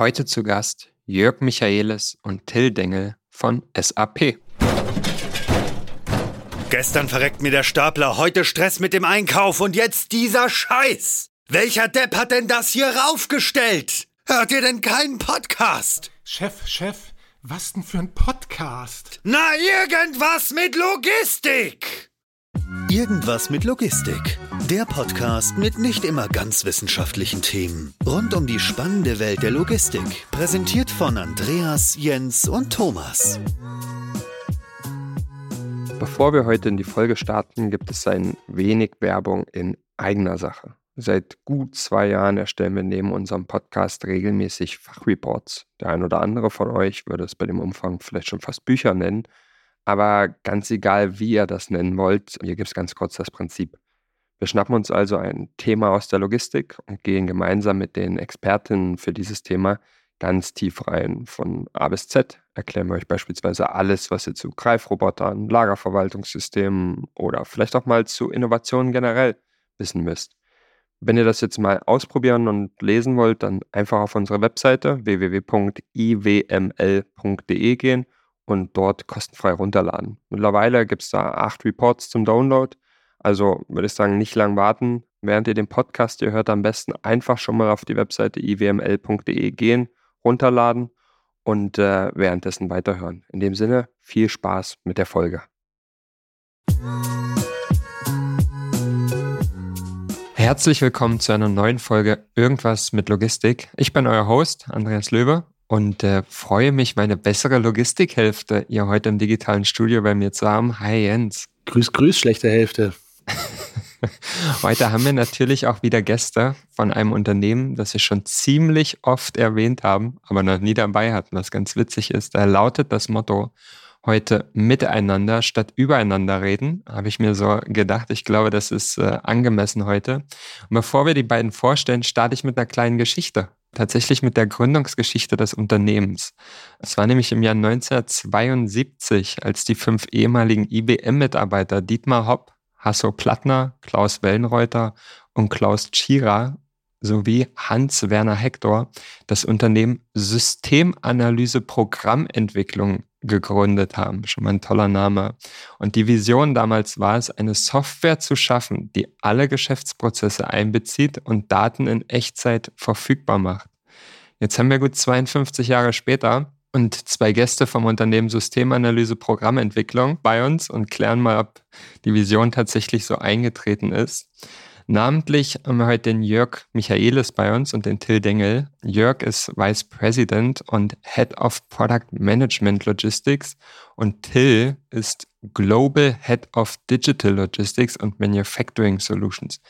Heute zu Gast Jörg Michaelis und Till Dengel von SAP. Gestern verreckt mir der Stapler, heute Stress mit dem Einkauf und jetzt dieser Scheiß. Welcher Depp hat denn das hier raufgestellt? Hört ihr denn keinen Podcast? Chef, Chef, was denn für ein Podcast? Na, irgendwas mit Logistik! Irgendwas mit Logistik. Der Podcast mit nicht immer ganz wissenschaftlichen Themen. Rund um die spannende Welt der Logistik. Präsentiert von Andreas, Jens und Thomas. Bevor wir heute in die Folge starten, gibt es ein wenig Werbung in eigener Sache. Seit gut zwei Jahren erstellen wir neben unserem Podcast regelmäßig Fachreports. Der ein oder andere von euch würde es bei dem Umfang vielleicht schon fast Bücher nennen. Aber ganz egal, wie ihr das nennen wollt, hier gibt es ganz kurz das Prinzip. Wir schnappen uns also ein Thema aus der Logistik und gehen gemeinsam mit den Expertinnen für dieses Thema ganz tief rein. Von A bis Z erklären wir euch beispielsweise alles, was ihr zu Greifrobotern, Lagerverwaltungssystemen oder vielleicht auch mal zu Innovationen generell wissen müsst. Wenn ihr das jetzt mal ausprobieren und lesen wollt, dann einfach auf unsere Webseite www.iwml.de gehen und dort kostenfrei runterladen. Mittlerweile gibt es da acht Reports zum Download. Also würde ich sagen, nicht lang warten. Während ihr den Podcast ihr hört, am besten einfach schon mal auf die Webseite iwml.de gehen runterladen und äh, währenddessen weiterhören. In dem Sinne, viel Spaß mit der Folge. Herzlich willkommen zu einer neuen Folge Irgendwas mit Logistik. Ich bin euer Host, Andreas Löwe, und äh, freue mich, meine bessere Logistikhälfte hier heute im digitalen Studio bei mir zu haben. Hi Jens. Grüß, grüß, schlechte Hälfte. Heute haben wir natürlich auch wieder Gäste von einem Unternehmen, das wir schon ziemlich oft erwähnt haben, aber noch nie dabei hatten, was ganz witzig ist. Da lautet das Motto heute miteinander statt übereinander reden, habe ich mir so gedacht. Ich glaube, das ist äh, angemessen heute. Und bevor wir die beiden vorstellen, starte ich mit einer kleinen Geschichte. Tatsächlich mit der Gründungsgeschichte des Unternehmens. Es war nämlich im Jahr 1972, als die fünf ehemaligen IBM-Mitarbeiter Dietmar Hopp, Hasso Plattner, Klaus Wellenreuter und Klaus Tschira sowie Hans-Werner Hector das Unternehmen Systemanalyse Programmentwicklung gegründet haben. Schon mal ein toller Name. Und die Vision damals war es, eine Software zu schaffen, die alle Geschäftsprozesse einbezieht und Daten in Echtzeit verfügbar macht. Jetzt haben wir gut 52 Jahre später und zwei Gäste vom Unternehmen Systemanalyse Programmentwicklung bei uns und klären mal, ob die Vision tatsächlich so eingetreten ist. Namentlich haben wir heute den Jörg Michaelis bei uns und den Till Dengel. Jörg ist Vice President und Head of Product Management Logistics und Till ist Global Head of Digital Logistics und Manufacturing Solutions.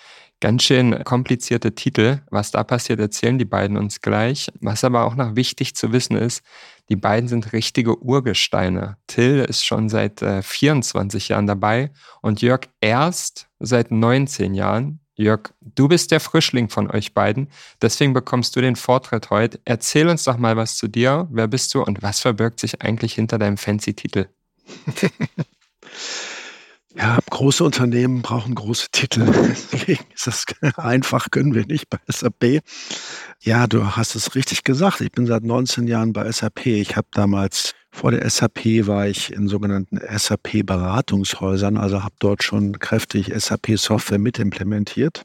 Ganz schön komplizierte Titel. Was da passiert, erzählen die beiden uns gleich. Was aber auch noch wichtig zu wissen ist, die beiden sind richtige Urgesteine. Till ist schon seit äh, 24 Jahren dabei und Jörg erst seit 19 Jahren. Jörg, du bist der Frischling von euch beiden, deswegen bekommst du den Vortritt heute. Erzähl uns doch mal was zu dir. Wer bist du und was verbirgt sich eigentlich hinter deinem fancy Titel? Ja, große Unternehmen brauchen große Titel. Deswegen ist das einfach, können wir nicht bei SAP. Ja, du hast es richtig gesagt. Ich bin seit 19 Jahren bei SAP. Ich habe damals vor der SAP war ich in sogenannten SAP-Beratungshäusern, also habe dort schon kräftig SAP-Software mitimplementiert.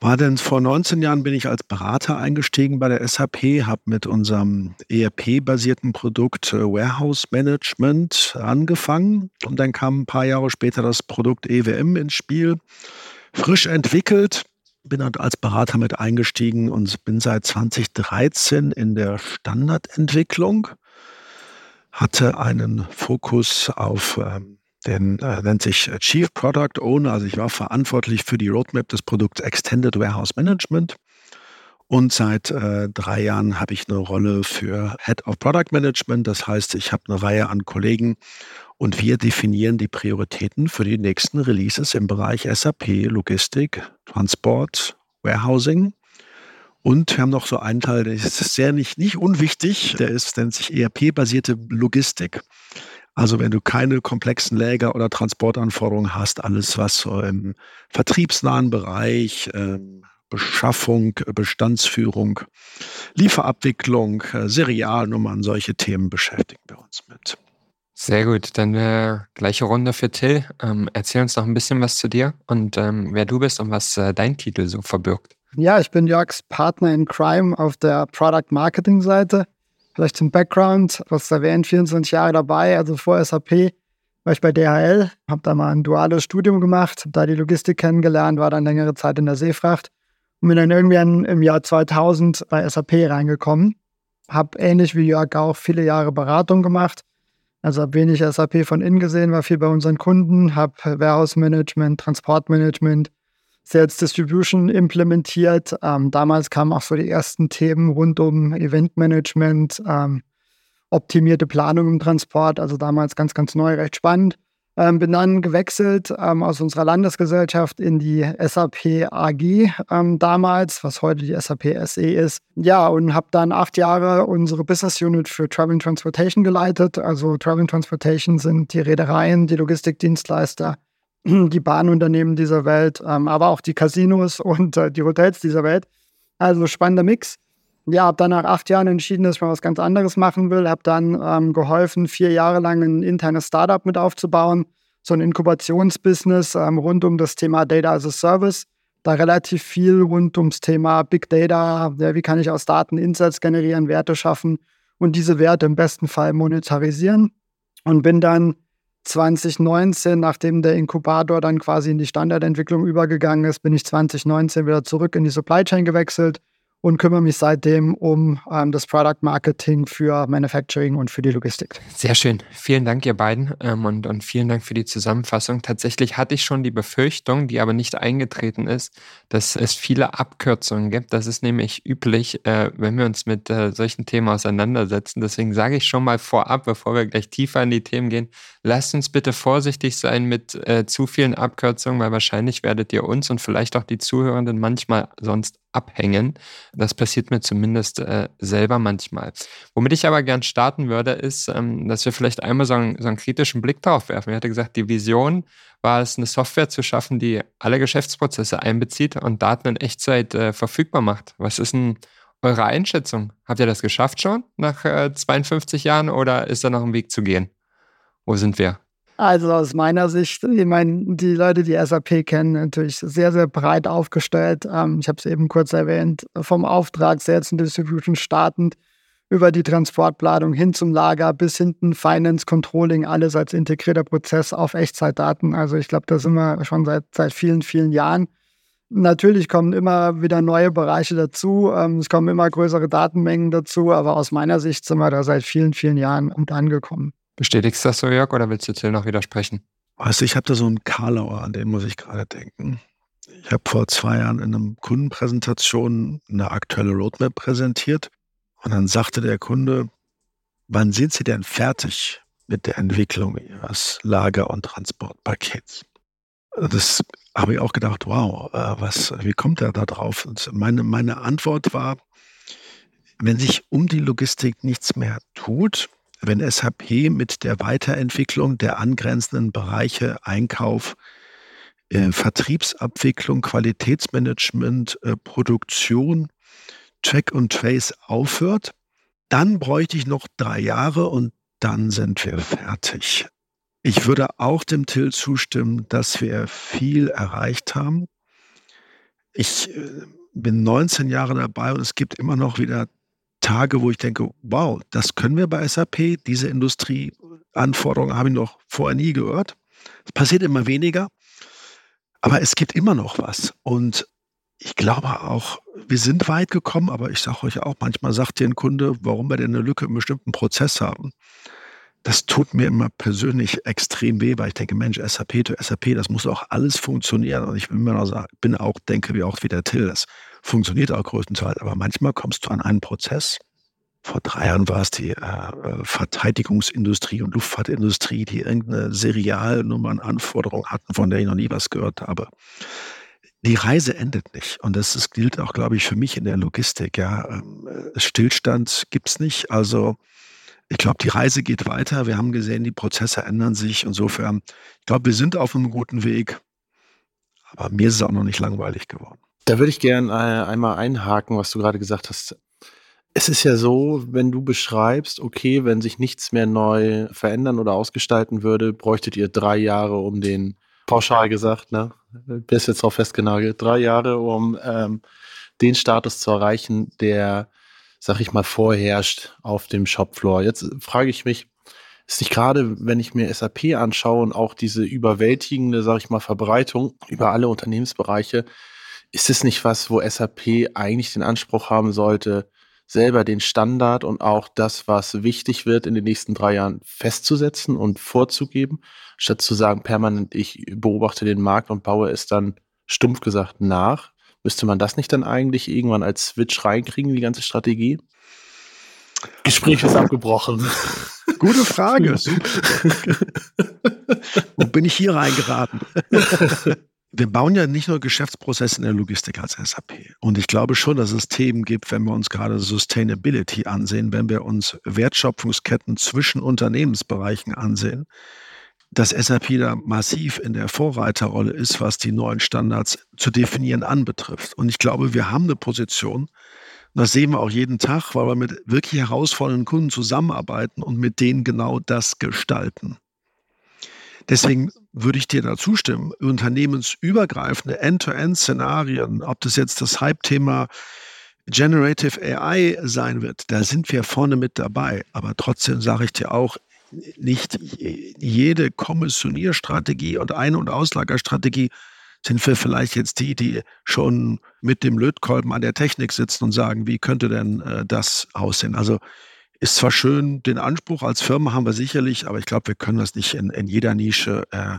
War denn vor 19 Jahren bin ich als Berater eingestiegen bei der SAP, habe mit unserem ERP-basierten Produkt äh, Warehouse Management angefangen und dann kam ein paar Jahre später das Produkt EWM ins Spiel, frisch entwickelt, bin dann als Berater mit eingestiegen und bin seit 2013 in der Standardentwicklung, hatte einen Fokus auf ähm, den äh, nennt sich Chief Product Owner. Also ich war verantwortlich für die Roadmap des Produkts Extended Warehouse Management. Und seit äh, drei Jahren habe ich eine Rolle für Head of Product Management. Das heißt, ich habe eine Reihe an Kollegen und wir definieren die Prioritäten für die nächsten Releases im Bereich SAP, Logistik, Transport, Warehousing. Und wir haben noch so einen Teil, der ist sehr nicht, nicht unwichtig, der ist, nennt sich ERP-basierte Logistik. Also wenn du keine komplexen Läger- oder Transportanforderungen hast, alles was so im vertriebsnahen Bereich, ähm, Beschaffung, Bestandsführung, Lieferabwicklung, Serialnummern, solche Themen beschäftigen wir uns mit. Sehr gut, dann äh, gleiche Runde für Till. Ähm, erzähl uns noch ein bisschen was zu dir und ähm, wer du bist und was äh, dein Titel so verbirgt. Ja, ich bin Jörgs Partner in Crime auf der Product Marketing Seite. Vielleicht zum Background, was erwähnt, 24 Jahre dabei, also vor SAP war ich bei DHL, habe da mal ein duales Studium gemacht, habe da die Logistik kennengelernt, war dann längere Zeit in der Seefracht und bin dann irgendwann im Jahr 2000 bei SAP reingekommen. Habe ähnlich wie Jörg auch viele Jahre Beratung gemacht, also habe wenig SAP von innen gesehen, war viel bei unseren Kunden, habe Warehouse Management, Transportmanagement, Sales Distribution implementiert. Ähm, damals kamen auch so die ersten Themen rund um Eventmanagement, ähm, optimierte Planung im Transport, also damals ganz, ganz neu, recht spannend. Ähm, bin dann gewechselt ähm, aus unserer Landesgesellschaft in die SAP AG ähm, damals, was heute die SAP SE ist. Ja, und habe dann acht Jahre unsere Business Unit für Travel and Transportation geleitet. Also Travel and Transportation sind die Reedereien, die Logistikdienstleister, die Bahnunternehmen dieser Welt, ähm, aber auch die Casinos und äh, die Hotels dieser Welt. Also spannender Mix ja, habe dann nach acht Jahren entschieden, dass ich mal was ganz anderes machen will. Habe dann ähm, geholfen, vier Jahre lang ein internes Startup mit aufzubauen, so ein Inkubationsbusiness ähm, rund um das Thema Data as a Service. Da relativ viel rund ums Thema Big Data, ja, wie kann ich aus Daten Insights generieren, Werte schaffen und diese Werte im besten Fall monetarisieren. Und bin dann 2019, nachdem der Inkubator dann quasi in die Standardentwicklung übergegangen ist, bin ich 2019 wieder zurück in die Supply Chain gewechselt und kümmere mich seitdem um ähm, das Product Marketing für Manufacturing und für die Logistik. Sehr schön. Vielen Dank, ihr beiden, ähm, und, und vielen Dank für die Zusammenfassung. Tatsächlich hatte ich schon die Befürchtung, die aber nicht eingetreten ist, dass es viele Abkürzungen gibt. Das ist nämlich üblich, äh, wenn wir uns mit äh, solchen Themen auseinandersetzen. Deswegen sage ich schon mal vorab, bevor wir gleich tiefer in die Themen gehen, lasst uns bitte vorsichtig sein mit äh, zu vielen Abkürzungen, weil wahrscheinlich werdet ihr uns und vielleicht auch die Zuhörenden manchmal sonst abhängen. Das passiert mir zumindest äh, selber manchmal. Womit ich aber gern starten würde, ist, ähm, dass wir vielleicht einmal so einen, so einen kritischen Blick drauf werfen. Ich hatte gesagt, die Vision war es, eine Software zu schaffen, die alle Geschäftsprozesse einbezieht und Daten in Echtzeit äh, verfügbar macht. Was ist denn eure Einschätzung? Habt ihr das geschafft schon nach äh, 52 Jahren oder ist da noch ein Weg zu gehen? Wo sind wir? Also aus meiner Sicht, ich meine, die Leute, die SAP kennen, natürlich sehr, sehr breit aufgestellt. Ähm, ich habe es eben kurz erwähnt, vom Auftrag Sales and Distribution startend über die Transportplanung hin zum Lager bis hinten Finance, Controlling, alles als integrierter Prozess auf Echtzeitdaten. Also ich glaube, da sind wir schon seit, seit vielen, vielen Jahren. Natürlich kommen immer wieder neue Bereiche dazu. Ähm, es kommen immer größere Datenmengen dazu, aber aus meiner Sicht sind wir da seit vielen, vielen Jahren gut angekommen. Bestätigst du das so, Jörg, oder willst du Till noch widersprechen? Also ich habe da so einen Karlauer, an den muss ich gerade denken. Ich habe vor zwei Jahren in einer Kundenpräsentation eine aktuelle Roadmap präsentiert und dann sagte der Kunde, wann sind Sie denn fertig mit der Entwicklung Ihres Lager- und Transportpakets? Das habe ich auch gedacht, wow, äh, was, wie kommt er da drauf? Und meine, meine Antwort war, wenn sich um die Logistik nichts mehr tut, wenn SAP mit der Weiterentwicklung der angrenzenden Bereiche Einkauf, äh, Vertriebsabwicklung, Qualitätsmanagement, äh, Produktion, Track und Trace aufhört, dann bräuchte ich noch drei Jahre und dann sind wir fertig. Ich würde auch dem Till zustimmen, dass wir viel erreicht haben. Ich äh, bin 19 Jahre dabei und es gibt immer noch wieder Tage, wo ich denke, wow, das können wir bei SAP, diese Industrieanforderungen habe ich noch vorher nie gehört. Es passiert immer weniger, aber es gibt immer noch was. Und ich glaube auch, wir sind weit gekommen, aber ich sage euch auch, manchmal sagt dir ein Kunde, warum wir denn eine Lücke im bestimmten Prozess haben. Das tut mir immer persönlich extrem weh, weil ich denke, Mensch, SAP to SAP, das muss auch alles funktionieren. Und ich bin, noch, bin auch, denke wie auch wie der Till, das funktioniert auch größtenteils, aber manchmal kommst du an einen Prozess. Vor drei Jahren war es die äh, Verteidigungsindustrie und Luftfahrtindustrie, die irgendeine Serialnummernanforderung hatten, von der ich noch nie was gehört habe. Die Reise endet nicht. Und das ist, gilt auch, glaube ich, für mich in der Logistik. Ja. Ähm, Stillstand gibt es nicht. Also ich glaube, die Reise geht weiter. Wir haben gesehen, die Prozesse ändern sich. Insofern, ich glaube, wir sind auf einem guten Weg. Aber mir ist es auch noch nicht langweilig geworden. Da würde ich gerne äh, einmal einhaken, was du gerade gesagt hast. Es ist ja so, wenn du beschreibst, okay, wenn sich nichts mehr neu verändern oder ausgestalten würde, bräuchtet ihr drei Jahre, um den, pauschal gesagt, ne? Bist jetzt drauf festgenagelt, drei Jahre, um ähm, den Status zu erreichen, der, sag ich mal, vorherrscht auf dem Shopfloor. Jetzt frage ich mich, ist nicht gerade, wenn ich mir SAP anschaue und auch diese überwältigende, sag ich mal, Verbreitung über alle Unternehmensbereiche, ist es nicht was, wo SAP eigentlich den Anspruch haben sollte, selber den Standard und auch das, was wichtig wird, in den nächsten drei Jahren festzusetzen und vorzugeben, statt zu sagen, permanent, ich beobachte den Markt und baue es dann stumpf gesagt nach. Müsste man das nicht dann eigentlich irgendwann als Switch reinkriegen, die ganze Strategie? Gespräch ist abgebrochen. Gute Frage. Wo bin ich hier reingeraten? wir bauen ja nicht nur Geschäftsprozesse in der Logistik als SAP. Und ich glaube schon, dass es Themen gibt, wenn wir uns gerade Sustainability ansehen, wenn wir uns Wertschöpfungsketten zwischen Unternehmensbereichen ansehen, dass SAP da massiv in der Vorreiterrolle ist, was die neuen Standards zu definieren anbetrifft. Und ich glaube, wir haben eine Position, das sehen wir auch jeden Tag, weil wir mit wirklich herausfordernden Kunden zusammenarbeiten und mit denen genau das gestalten. Deswegen würde ich dir da zustimmen. Unternehmensübergreifende End-to-End-Szenarien, ob das jetzt das Hype-Thema Generative AI sein wird, da sind wir vorne mit dabei. Aber trotzdem sage ich dir auch, nicht jede Kommissionierstrategie und Ein- und Auslagerstrategie sind wir vielleicht jetzt die, die schon mit dem Lötkolben an der Technik sitzen und sagen, wie könnte denn äh, das aussehen? Also ist zwar schön, den Anspruch als Firma haben wir sicherlich, aber ich glaube, wir können das nicht in, in jeder Nische äh,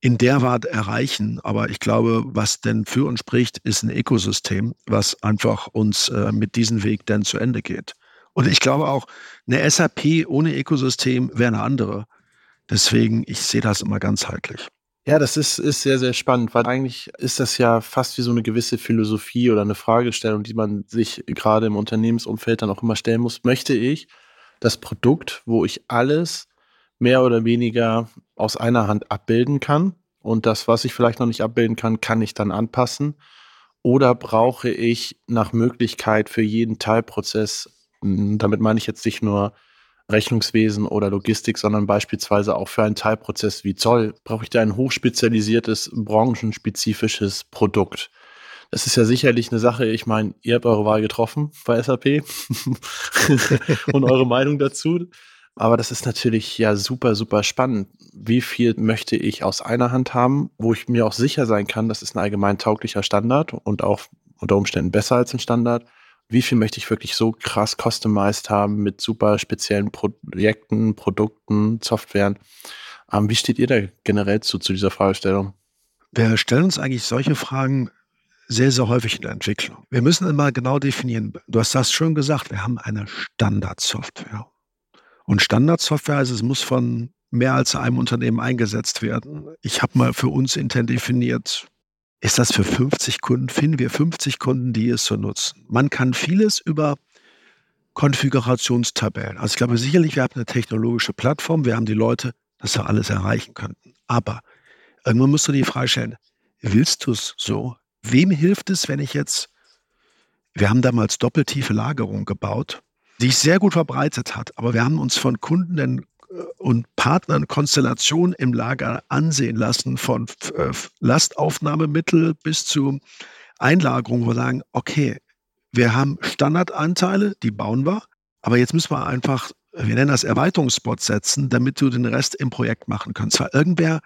in der Art erreichen. Aber ich glaube, was denn für uns spricht, ist ein Ökosystem, was einfach uns äh, mit diesem Weg dann zu Ende geht. Und ich glaube auch, eine SAP ohne Ökosystem wäre eine andere. Deswegen, ich sehe das immer ganzheitlich. Ja, das ist, ist sehr, sehr spannend, weil eigentlich ist das ja fast wie so eine gewisse Philosophie oder eine Fragestellung, die man sich gerade im Unternehmensumfeld dann auch immer stellen muss. Möchte ich das Produkt, wo ich alles mehr oder weniger aus einer Hand abbilden kann und das, was ich vielleicht noch nicht abbilden kann, kann ich dann anpassen? Oder brauche ich nach Möglichkeit für jeden Teilprozess, hm, damit meine ich jetzt nicht nur Rechnungswesen oder Logistik, sondern beispielsweise auch für einen Teilprozess wie Zoll brauche ich da ein hochspezialisiertes, branchenspezifisches Produkt. Das ist ja sicherlich eine Sache, ich meine, ihr habt eure Wahl getroffen bei SAP und eure Meinung dazu. Aber das ist natürlich ja super, super spannend. Wie viel möchte ich aus einer Hand haben, wo ich mir auch sicher sein kann, das ist ein allgemein tauglicher Standard und auch unter Umständen besser als ein Standard wie viel möchte ich wirklich so krass customized haben mit super speziellen Projekten, Produkten, Softwaren. Ähm, wie steht ihr da generell zu, zu dieser Fragestellung? Wir stellen uns eigentlich solche Fragen sehr, sehr häufig in der Entwicklung. Wir müssen immer genau definieren. Du hast das schon gesagt, wir haben eine Standardsoftware. Und Standardsoftware heißt, es muss von mehr als einem Unternehmen eingesetzt werden. Ich habe mal für uns intern definiert, ist das für 50 Kunden, finden wir 50 Kunden, die es so nutzen. Man kann vieles über Konfigurationstabellen. Also ich glaube sicherlich, wir haben eine technologische Plattform, wir haben die Leute, dass wir alles erreichen könnten. Aber irgendwann musst du die Frage stellen, willst du es so? Wem hilft es, wenn ich jetzt, wir haben damals doppeltiefe Lagerung gebaut, die sich sehr gut verbreitet hat, aber wir haben uns von Kunden dann und Partnern Konstellationen im Lager ansehen lassen, von äh, Lastaufnahmemittel bis zu Einlagerung, wo wir sagen, okay, wir haben Standardanteile, die bauen wir, aber jetzt müssen wir einfach, wir nennen das Erweiterungsspots setzen, damit du den Rest im Projekt machen kannst. Zwar irgendwer,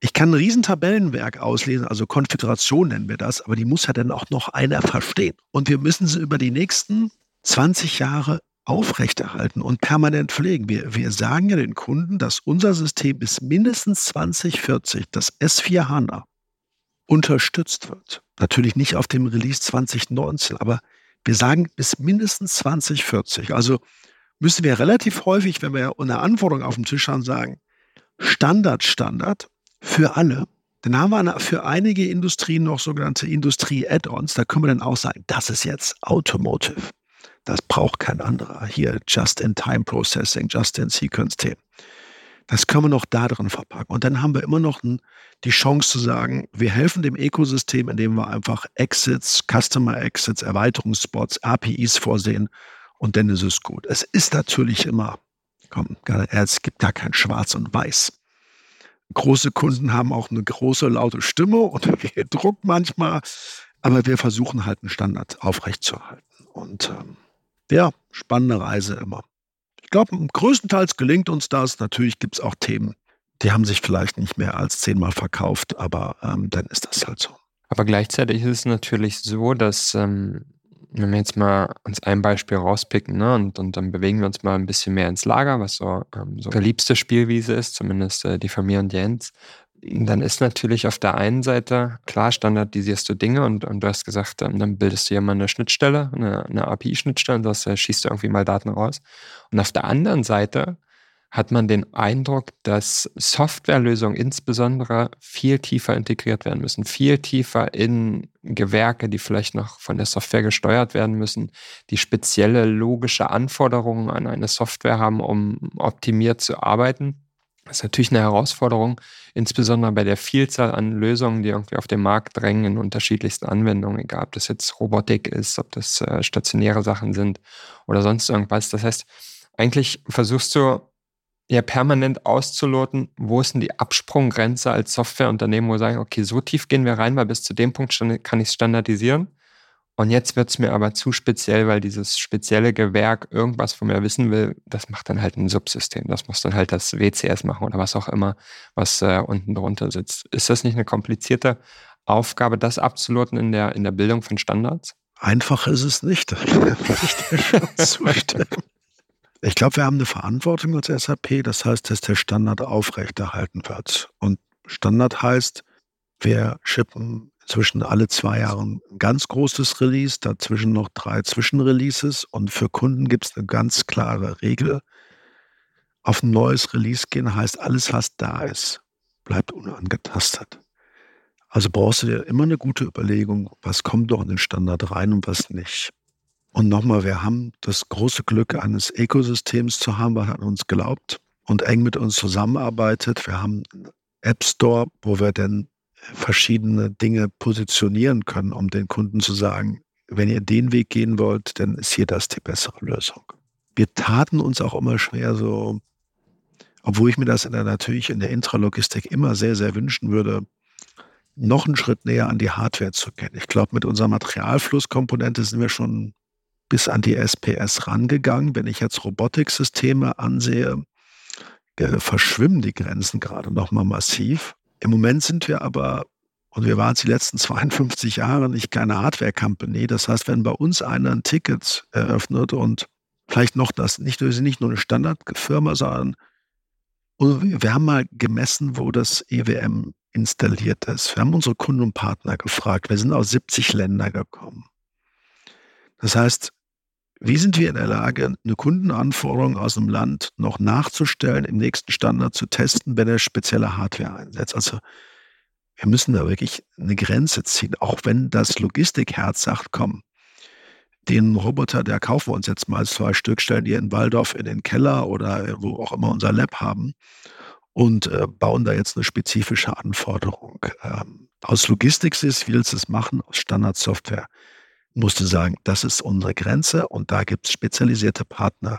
ich kann ein riesen Tabellenwerk auslesen, also Konfiguration nennen wir das, aber die muss ja dann auch noch einer verstehen. Und wir müssen sie über die nächsten 20 Jahre aufrechterhalten und permanent pflegen. Wir, wir sagen ja den Kunden, dass unser System bis mindestens 2040, das S4 HANA, unterstützt wird. Natürlich nicht auf dem Release 2019, aber wir sagen bis mindestens 2040. Also müssen wir relativ häufig, wenn wir eine Anforderung auf dem Tisch haben, sagen, Standard, Standard für alle. Dann haben wir für einige Industrien noch sogenannte Industrie-Add-ons. Da können wir dann auch sagen, das ist jetzt Automotive. Das braucht kein anderer. Hier Just-in-Time-Processing, Just-in-Sequence-Themen. Das können wir noch da drin verpacken. Und dann haben wir immer noch die Chance zu sagen, wir helfen dem Ökosystem, indem wir einfach Exits, Customer Exits, Erweiterungsspots, APIs vorsehen und dann ist es gut. Es ist natürlich immer, komm, es gibt da kein Schwarz und Weiß. Große Kunden haben auch eine große, laute Stimme und viel Druck manchmal, aber wir versuchen halt einen Standard aufrechtzuerhalten. Und ähm, ja, spannende Reise immer. Ich glaube, größtenteils gelingt uns das. Natürlich gibt es auch Themen, die haben sich vielleicht nicht mehr als zehnmal verkauft, aber ähm, dann ist das halt so. Aber gleichzeitig ist es natürlich so, dass ähm, wenn wir jetzt mal uns ein Beispiel rauspicken, ne, und, und dann bewegen wir uns mal ein bisschen mehr ins Lager, was so, ähm, so der liebste Spielwiese ist, zumindest äh, die Familie und Jens dann ist natürlich auf der einen Seite, klar standardisierst du Dinge und, und du hast gesagt, dann, bildest du ja mal eine Schnittstelle, eine, eine API-Schnittstelle und das schießt du irgendwie mal Daten raus. Und auf der anderen Seite hat man den Eindruck, dass Softwarelösungen insbesondere viel tiefer integriert werden müssen, viel tiefer in Gewerke, die vielleicht noch von der Software gesteuert werden müssen, die spezielle logische Anforderungen an eine Software haben, um optimiert zu arbeiten. Das ist natürlich eine Herausforderung, insbesondere bei der Vielzahl an Lösungen, die irgendwie auf den Markt drängen in unterschiedlichsten Anwendungen, egal ob das jetzt Robotik ist, ob das äh, stationäre Sachen sind oder sonst irgendwas. Das heißt, eigentlich versuchst du ja permanent auszuloten, wo ist denn die Absprunggrenze als Softwareunternehmen, wo wir sagen, okay, so tief gehen wir rein, weil bis zu dem Punkt kann ich es standardisieren. Und jetzt wird es mir aber zu speziell, weil dieses spezielle Gewerk irgendwas von mir wissen will, das macht dann halt ein Subsystem. Das muss dann halt das WCS machen oder was auch immer, was äh, unten drunter sitzt. Ist das nicht eine komplizierte Aufgabe, das abzuloten in der, in der Bildung von Standards? Einfach ist es nicht. ich glaube, wir haben eine Verantwortung als SAP. Das heißt, dass der Standard aufrechterhalten wird. Und Standard heißt, wir schippen zwischen alle zwei Jahren ein ganz großes Release, dazwischen noch drei Zwischenreleases und für Kunden gibt es eine ganz klare Regel. Auf ein neues Release gehen heißt, alles, was da ist, bleibt unangetastet. Also brauchst du dir immer eine gute Überlegung, was kommt doch in den Standard rein und was nicht. Und nochmal, wir haben das große Glück eines Ökosystems zu haben, was an uns glaubt und eng mit uns zusammenarbeitet. Wir haben einen App Store, wo wir dann verschiedene Dinge positionieren können, um den Kunden zu sagen, wenn ihr den Weg gehen wollt, dann ist hier das die bessere Lösung. Wir taten uns auch immer schwer so, obwohl ich mir das in der, natürlich in der Intralogistik immer sehr, sehr wünschen würde, noch einen Schritt näher an die Hardware zu gehen. Ich glaube, mit unserer Materialflusskomponente sind wir schon bis an die SPS rangegangen. Wenn ich jetzt Robotiksysteme ansehe, äh, verschwimmen die Grenzen gerade noch mal massiv. Im Moment sind wir aber, und wir waren es die letzten 52 Jahre nicht keine Hardware-Company. Das heißt, wenn bei uns einer ein Ticket eröffnet und vielleicht noch das, nicht, wir sind nicht nur eine Standardfirma, sondern wir haben mal gemessen, wo das EWM installiert ist. Wir haben unsere Kunden und Partner gefragt. Wir sind aus 70 Ländern gekommen. Das heißt, wie sind wir in der Lage, eine Kundenanforderung aus einem Land noch nachzustellen, im nächsten Standard zu testen, wenn er spezielle Hardware einsetzt? Also wir müssen da wirklich eine Grenze ziehen, auch wenn das Logistikherz sagt, komm, den Roboter, der kaufen wir uns jetzt mal zwei Stück, stellen die in Waldorf in den Keller oder wo auch immer unser Lab haben und äh, bauen da jetzt eine spezifische Anforderung. Ähm, aus Logistik-Sicht willst du es machen, aus Standardsoftware musste sagen, das ist unsere Grenze und da gibt es spezialisierte Partner,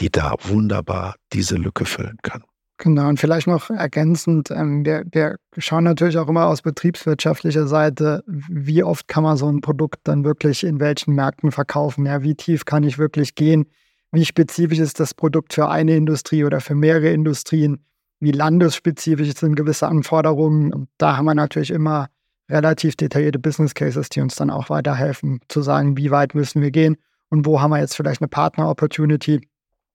die da wunderbar diese Lücke füllen können. Genau, und vielleicht noch ergänzend, ähm, wir, wir schauen natürlich auch immer aus betriebswirtschaftlicher Seite, wie oft kann man so ein Produkt dann wirklich in welchen Märkten verkaufen, ja, wie tief kann ich wirklich gehen, wie spezifisch ist das Produkt für eine Industrie oder für mehrere Industrien, wie landesspezifisch sind gewisse Anforderungen. Und da haben wir natürlich immer relativ detaillierte Business Cases, die uns dann auch weiterhelfen, zu sagen, wie weit müssen wir gehen und wo haben wir jetzt vielleicht eine Partner-Opportunity,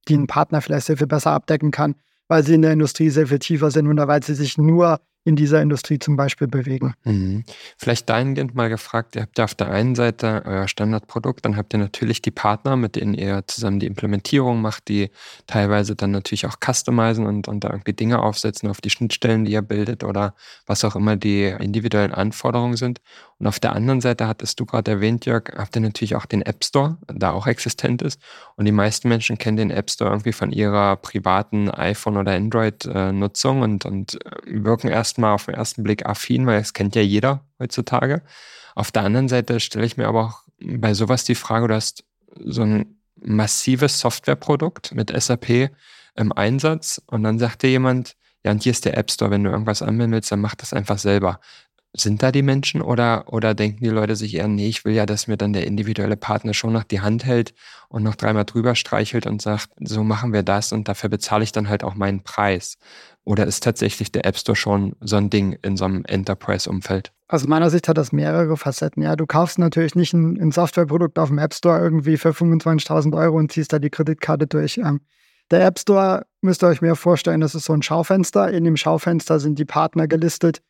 die einen Partner vielleicht sehr viel besser abdecken kann, weil sie in der Industrie sehr viel tiefer sind oder weil sie sich nur in dieser Industrie zum Beispiel bewegen. Mhm. Vielleicht dahingehend mal gefragt, ihr habt ja auf der einen Seite euer Standardprodukt, dann habt ihr natürlich die Partner, mit denen ihr zusammen die Implementierung macht, die teilweise dann natürlich auch customizen und, und da irgendwie Dinge aufsetzen auf die Schnittstellen, die ihr bildet oder was auch immer die individuellen Anforderungen sind. Und auf der anderen Seite hattest du gerade erwähnt, Jörg, habt ihr natürlich auch den App Store, da auch existent ist. Und die meisten Menschen kennen den App Store irgendwie von ihrer privaten iPhone- oder Android-Nutzung und, und wirken erstmal auf den ersten Blick affin, weil es kennt ja jeder heutzutage. Auf der anderen Seite stelle ich mir aber auch bei sowas die Frage, du hast so ein massives Softwareprodukt mit SAP im Einsatz und dann sagt dir jemand, ja, und hier ist der App Store, wenn du irgendwas anmelden willst, dann mach das einfach selber sind da die Menschen oder, oder denken die Leute sich eher, nee, ich will ja, dass mir dann der individuelle Partner schon noch die Hand hält und noch dreimal drüber streichelt und sagt, so machen wir das und dafür bezahle ich dann halt auch meinen Preis? Oder ist tatsächlich der App Store schon so ein Ding in so einem Enterprise-Umfeld? Aus meiner Sicht hat das mehrere Facetten. Ja, du kaufst natürlich nicht ein, ein Softwareprodukt auf dem App Store irgendwie für 25.000 Euro und ziehst da die Kreditkarte durch. Ähm, der App Store müsst ihr euch mehr vorstellen, das ist so ein Schaufenster. In dem Schaufenster sind die Partner gelistet,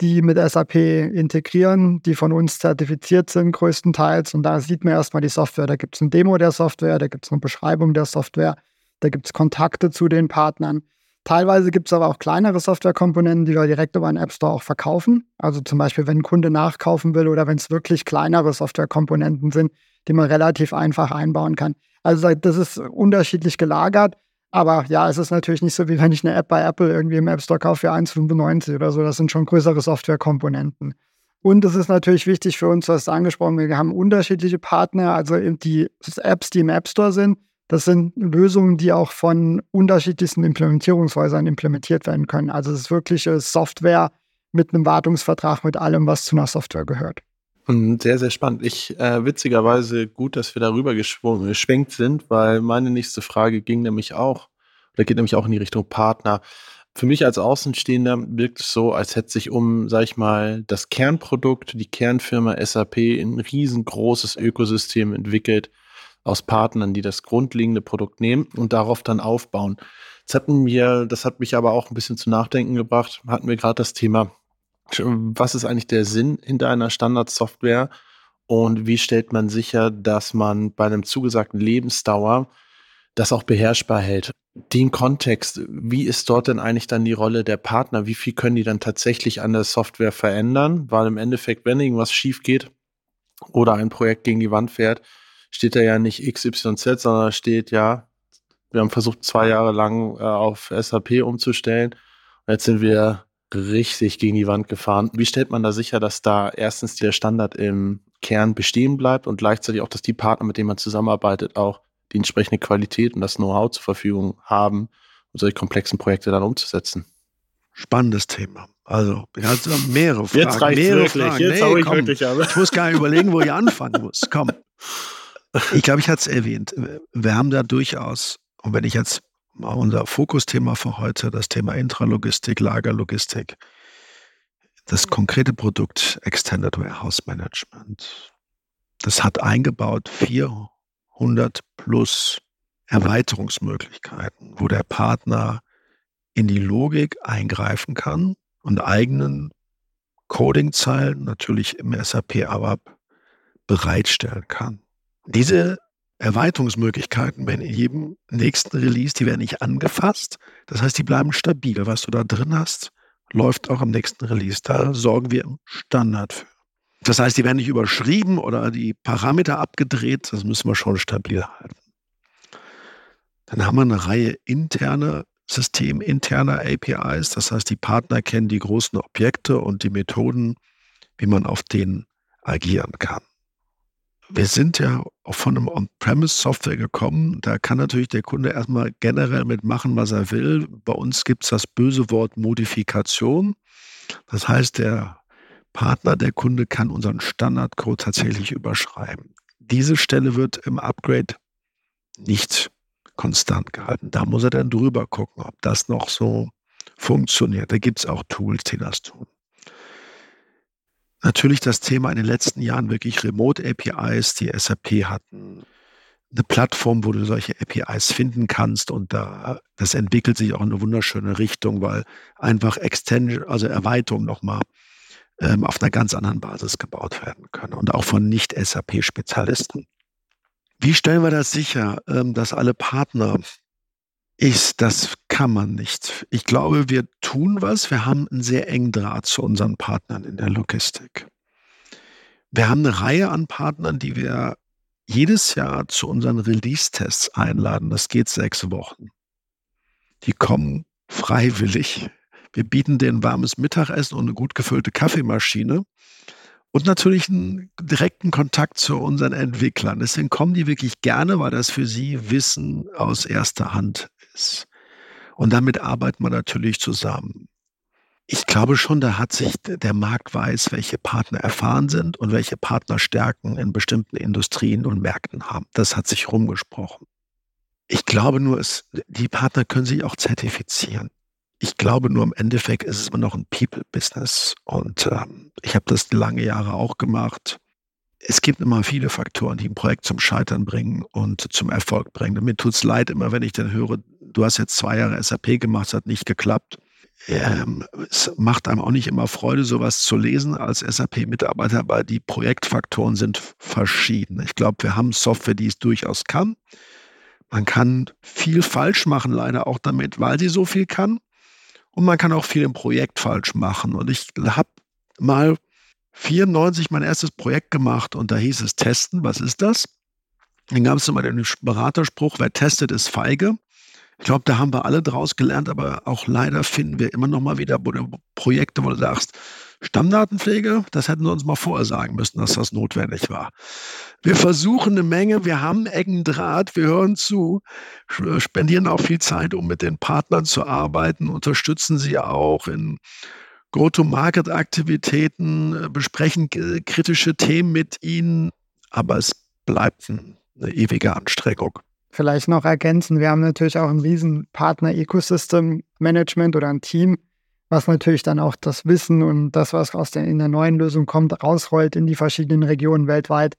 die mit SAP integrieren, die von uns zertifiziert sind größtenteils. Und da sieht man erstmal die Software. Da gibt es ein Demo der Software, da gibt es eine Beschreibung der Software, da gibt es Kontakte zu den Partnern. Teilweise gibt es aber auch kleinere Softwarekomponenten, die wir direkt über einen App Store auch verkaufen. Also zum Beispiel, wenn ein Kunde nachkaufen will oder wenn es wirklich kleinere Softwarekomponenten sind, die man relativ einfach einbauen kann. Also das ist unterschiedlich gelagert. Aber ja, es ist natürlich nicht so, wie wenn ich eine App bei Apple irgendwie im App Store kaufe für 1,95 oder so. Das sind schon größere Softwarekomponenten. Und es ist natürlich wichtig für uns, was angesprochen wird, wir haben unterschiedliche Partner, also die Apps, die im App Store sind. Das sind Lösungen, die auch von unterschiedlichsten Implementierungshäusern implementiert werden können. Also es ist wirklich Software mit einem Wartungsvertrag, mit allem, was zu einer Software gehört. Und sehr, sehr spannend. Ich, äh, witzigerweise gut, dass wir darüber geschwenkt sind, weil meine nächste Frage ging nämlich auch, oder geht nämlich auch in die Richtung Partner. Für mich als Außenstehender wirkt es so, als hätte sich um, sag ich mal, das Kernprodukt, die Kernfirma SAP ein riesengroßes Ökosystem entwickelt aus Partnern, die das grundlegende Produkt nehmen und darauf dann aufbauen. Das hatten wir, das hat mich aber auch ein bisschen zu nachdenken gebracht, hatten wir gerade das Thema was ist eigentlich der Sinn hinter einer Standardsoftware und wie stellt man sicher, dass man bei einem zugesagten Lebensdauer das auch beherrschbar hält. Den Kontext, wie ist dort denn eigentlich dann die Rolle der Partner? Wie viel können die dann tatsächlich an der Software verändern? Weil im Endeffekt, wenn irgendwas schief geht oder ein Projekt gegen die Wand fährt, steht da ja nicht XYZ, sondern steht ja, wir haben versucht, zwei Jahre lang äh, auf SAP umzustellen. Und jetzt sind wir richtig gegen die Wand gefahren. Wie stellt man da sicher, dass da erstens der Standard im Kern bestehen bleibt und gleichzeitig auch, dass die Partner, mit denen man zusammenarbeitet, auch die entsprechende Qualität und das Know-how zur Verfügung haben, um solche komplexen Projekte dann umzusetzen? Spannendes Thema. Also, ich hatte mehrere Fragen. Jetzt reicht mehrere wirklich. Fragen. Jetzt nee, ich komm, wirklich aber. Ich muss gar nicht überlegen, wo ich anfangen muss. Komm. Ich glaube, ich hatte es erwähnt. Wir haben da durchaus, und wenn ich jetzt unser Fokusthema für heute, das Thema Intralogistik, Lagerlogistik, das konkrete Produkt Extended Warehouse Management. Das hat eingebaut 400 plus Erweiterungsmöglichkeiten, wo der Partner in die Logik eingreifen kann und eigenen Codingzeilen natürlich im SAP ABAP bereitstellen kann. Diese Erweiterungsmöglichkeiten werden in jedem nächsten Release, die werden nicht angefasst. Das heißt, die bleiben stabil. Was du da drin hast, läuft auch am nächsten Release. Da sorgen wir im Standard für. Das heißt, die werden nicht überschrieben oder die Parameter abgedreht. Das müssen wir schon stabil halten. Dann haben wir eine Reihe interne System, interner APIs. Das heißt, die Partner kennen die großen Objekte und die Methoden, wie man auf denen agieren kann wir sind ja auch von einem On-Premise-Software gekommen. Da kann natürlich der Kunde erstmal generell mitmachen, was er will. Bei uns gibt es das böse Wort Modifikation. Das heißt, der Partner, der Kunde kann unseren Standardcode tatsächlich überschreiben. Diese Stelle wird im Upgrade nicht konstant gehalten. Da muss er dann drüber gucken, ob das noch so funktioniert. Da gibt es auch Tools, die das tun. Natürlich das Thema in den letzten Jahren wirklich Remote APIs, die SAP hatten. eine Plattform, wo du solche APIs finden kannst und da das entwickelt sich auch in eine wunderschöne Richtung, weil einfach Extension, also Erweiterung nochmal ähm, auf einer ganz anderen Basis gebaut werden können und auch von Nicht-SAP-Spezialisten. Wie stellen wir das sicher, ähm, dass alle Partner ist, das kann man nicht. Ich glaube, wir tun was. Wir haben einen sehr engen Draht zu unseren Partnern in der Logistik. Wir haben eine Reihe an Partnern, die wir jedes Jahr zu unseren Release-Tests einladen. Das geht sechs Wochen. Die kommen freiwillig. Wir bieten denen warmes Mittagessen und eine gut gefüllte Kaffeemaschine und natürlich einen direkten Kontakt zu unseren Entwicklern. Deswegen kommen die wirklich gerne, weil das für sie Wissen aus erster Hand ist. Und damit arbeiten wir natürlich zusammen. Ich glaube schon, da hat sich der Markt weiß, welche Partner erfahren sind und welche Partner Stärken in bestimmten Industrien und Märkten haben. Das hat sich rumgesprochen. Ich glaube nur, es, die Partner können sich auch zertifizieren. Ich glaube nur im Endeffekt ist es immer noch ein People-Business. Und ähm, ich habe das lange Jahre auch gemacht. Es gibt immer viele Faktoren, die ein Projekt zum Scheitern bringen und zum Erfolg bringen. Und mir tut es leid immer, wenn ich dann höre, du hast jetzt zwei Jahre SAP gemacht, es hat nicht geklappt ähm, es macht einem auch nicht immer Freude, sowas zu lesen als SAP-Mitarbeiter, weil die Projektfaktoren sind verschieden. Ich glaube, wir haben Software, die es durchaus kann. Man kann viel falsch machen, leider auch damit, weil sie so viel kann. Und man kann auch viel im Projekt falsch machen. Und ich habe mal 94 mein erstes Projekt gemacht und da hieß es Testen. Was ist das? Dann gab es immer den Beraterspruch, wer testet, ist feige. Ich glaube, da haben wir alle draus gelernt, aber auch leider finden wir immer noch mal wieder Projekte, wo du sagst, Stammdatenpflege, das hätten wir uns mal vorher sagen müssen, dass das notwendig war. Wir versuchen eine Menge, wir haben engen Draht, wir hören zu, spendieren auch viel Zeit, um mit den Partnern zu arbeiten, unterstützen sie auch in Go-to-Market-Aktivitäten, besprechen kritische Themen mit ihnen, aber es bleibt eine ewige Anstrengung vielleicht noch ergänzen, wir haben natürlich auch ein riesen Partner-Ecosystem-Management oder ein Team, was natürlich dann auch das Wissen und das, was aus der, in der neuen Lösung kommt, rausrollt in die verschiedenen Regionen weltweit.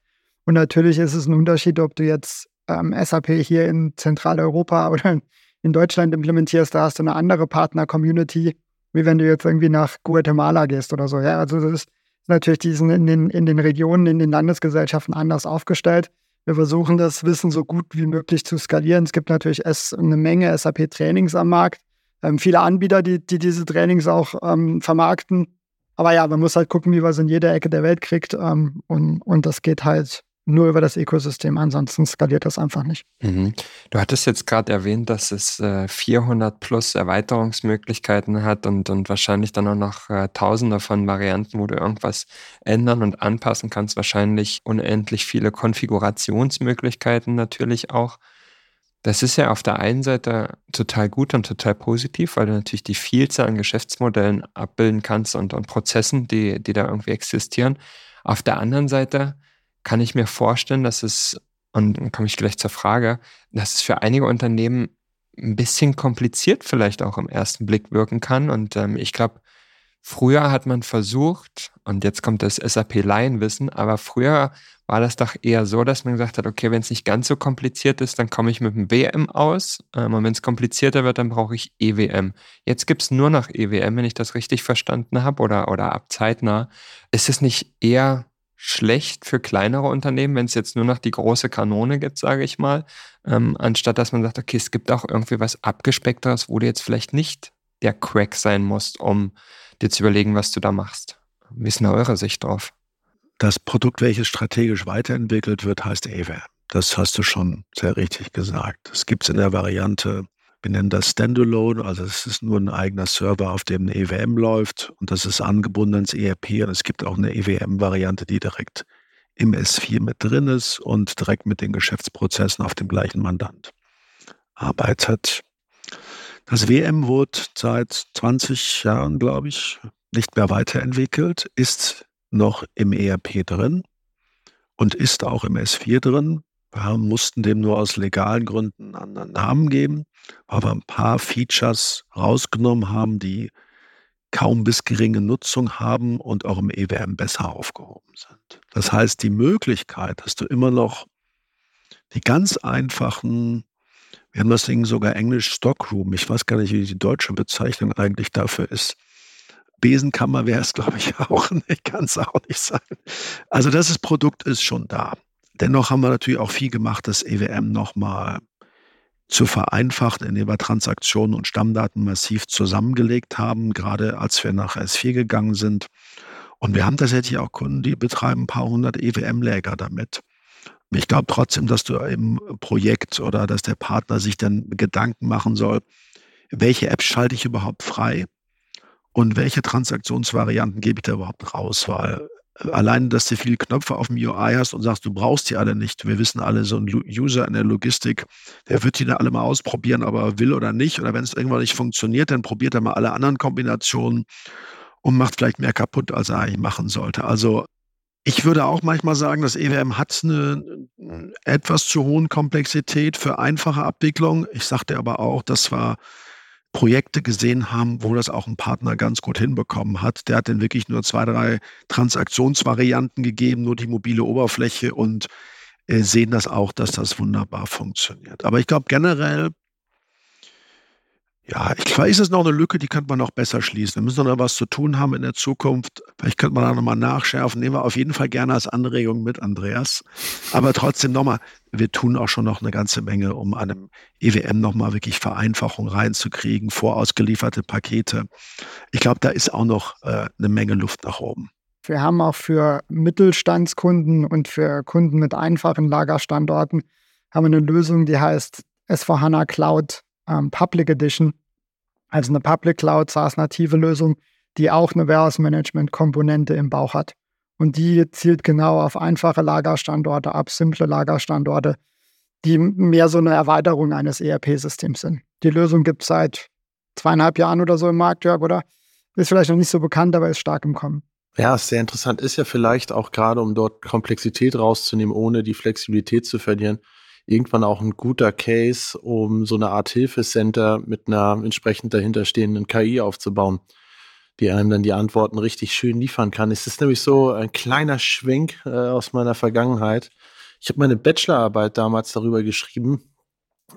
Und natürlich ist es ein Unterschied, ob du jetzt ähm, SAP hier in Zentraleuropa oder in Deutschland implementierst, da hast du eine andere Partner-Community, wie wenn du jetzt irgendwie nach Guatemala gehst oder so. Ja, also das ist natürlich diesen in den, in den Regionen, in den Landesgesellschaften anders aufgestellt. Wir versuchen das Wissen so gut wie möglich zu skalieren. Es gibt natürlich eine Menge SAP-Trainings am Markt. Ähm, viele Anbieter, die, die diese Trainings auch ähm, vermarkten. Aber ja, man muss halt gucken, wie man es in jeder Ecke der Welt kriegt. Ähm, und, und das geht halt nur über das Ökosystem. Ansonsten skaliert das einfach nicht. Mhm. Du hattest jetzt gerade erwähnt, dass es äh, 400 plus Erweiterungsmöglichkeiten hat und, und wahrscheinlich dann auch noch äh, tausende von Varianten, wo du irgendwas ändern und anpassen kannst. Wahrscheinlich unendlich viele Konfigurationsmöglichkeiten natürlich auch. Das ist ja auf der einen Seite total gut und total positiv, weil du natürlich die Vielzahl an Geschäftsmodellen abbilden kannst und, und Prozessen, die, die da irgendwie existieren. Auf der anderen Seite kann ich mir vorstellen, dass es, und dann komme ich gleich zur Frage, dass es für einige Unternehmen ein bisschen kompliziert vielleicht auch im ersten Blick wirken kann. Und ähm, ich glaube, früher hat man versucht, und jetzt kommt das SAP-Laienwissen, aber früher war das doch eher so, dass man gesagt hat, okay, wenn es nicht ganz so kompliziert ist, dann komme ich mit dem WM aus. Ähm, und wenn es komplizierter wird, dann brauche ich EWM. Jetzt gibt es nur noch EWM, wenn ich das richtig verstanden habe, oder, oder ab zeitnah. Ist es nicht eher schlecht für kleinere Unternehmen, wenn es jetzt nur noch die große Kanone gibt, sage ich mal, ähm, anstatt dass man sagt, okay, es gibt auch irgendwie was abgespeckteres, wo du jetzt vielleicht nicht der Crack sein musst, um dir zu überlegen, was du da machst. Wie ist denn eure Sicht drauf? Das Produkt, welches strategisch weiterentwickelt wird, heißt AWAM. Das hast du schon sehr richtig gesagt. Es gibt es in der Variante wir nennen das Standalone, also es ist nur ein eigener Server, auf dem eine EWM läuft und das ist angebunden ans ERP und es gibt auch eine EWM-Variante, die direkt im S4 mit drin ist und direkt mit den Geschäftsprozessen auf dem gleichen Mandant arbeitet. Das WM wurde seit 20 Jahren, glaube ich, nicht mehr weiterentwickelt, ist noch im ERP drin und ist auch im S4 drin. Wir mussten dem nur aus legalen Gründen einen anderen Namen geben, weil wir ein paar Features rausgenommen haben, die kaum bis geringe Nutzung haben und auch im EWM besser aufgehoben sind. Das heißt, die Möglichkeit, dass du immer noch die ganz einfachen, wir haben das Ding sogar Englisch Stockroom. Ich weiß gar nicht, wie die deutsche Bezeichnung eigentlich dafür ist. Besenkammer wäre es, glaube ich, auch nicht. Kann es auch nicht sein. Also das Produkt ist schon da. Dennoch haben wir natürlich auch viel gemacht, das EWM nochmal zu vereinfachen, indem wir Transaktionen und Stammdaten massiv zusammengelegt haben, gerade als wir nach S4 gegangen sind. Und wir haben tatsächlich auch Kunden, die betreiben ein paar hundert EWM-Läger damit. Ich glaube trotzdem, dass du im Projekt oder dass der Partner sich dann Gedanken machen soll, welche Apps schalte ich überhaupt frei und welche Transaktionsvarianten gebe ich da überhaupt raus, weil allein, dass du viele Knöpfe auf dem UI hast und sagst, du brauchst die alle nicht. Wir wissen alle, so ein User in der Logistik, der wird die dann alle mal ausprobieren, ob er will oder nicht. Oder wenn es irgendwann nicht funktioniert, dann probiert er mal alle anderen Kombinationen und macht vielleicht mehr kaputt, als er eigentlich machen sollte. Also ich würde auch manchmal sagen, das EWM hat eine etwas zu hohen Komplexität für einfache Abwicklung. Ich sagte aber auch, das war Projekte gesehen haben, wo das auch ein Partner ganz gut hinbekommen hat. Der hat dann wirklich nur zwei, drei Transaktionsvarianten gegeben, nur die mobile Oberfläche und äh, sehen das auch, dass das wunderbar funktioniert. Aber ich glaube generell ja, ich glaube, ist es noch eine Lücke, die könnte man noch besser schließen. Wir müssen noch was zu tun haben in der Zukunft. Vielleicht könnte man da nochmal nachschärfen. Nehmen wir auf jeden Fall gerne als Anregung mit, Andreas. Aber trotzdem nochmal, wir tun auch schon noch eine ganze Menge, um einem EWM nochmal wirklich Vereinfachung reinzukriegen, vorausgelieferte Pakete. Ich glaube, da ist auch noch äh, eine Menge Luft nach oben. Wir haben auch für Mittelstandskunden und für Kunden mit einfachen Lagerstandorten haben wir eine Lösung, die heißt S4HANA Cloud ähm, Public Edition, also eine Public Cloud SaaS-native Lösung, die auch eine Warehouse-Management-Komponente im Bauch hat. Und die zielt genau auf einfache Lagerstandorte ab, simple Lagerstandorte, die mehr so eine Erweiterung eines ERP-Systems sind. Die Lösung gibt es seit zweieinhalb Jahren oder so im Markt, Jörg, oder? Ist vielleicht noch nicht so bekannt, aber ist stark im Kommen. Ja, ist sehr interessant. Ist ja vielleicht auch gerade, um dort Komplexität rauszunehmen, ohne die Flexibilität zu verlieren, irgendwann auch ein guter Case, um so eine Art Hilfecenter mit einer entsprechend dahinterstehenden KI aufzubauen, die einem dann die Antworten richtig schön liefern kann. Es ist nämlich so ein kleiner Schwenk äh, aus meiner Vergangenheit. Ich habe meine Bachelorarbeit damals darüber geschrieben.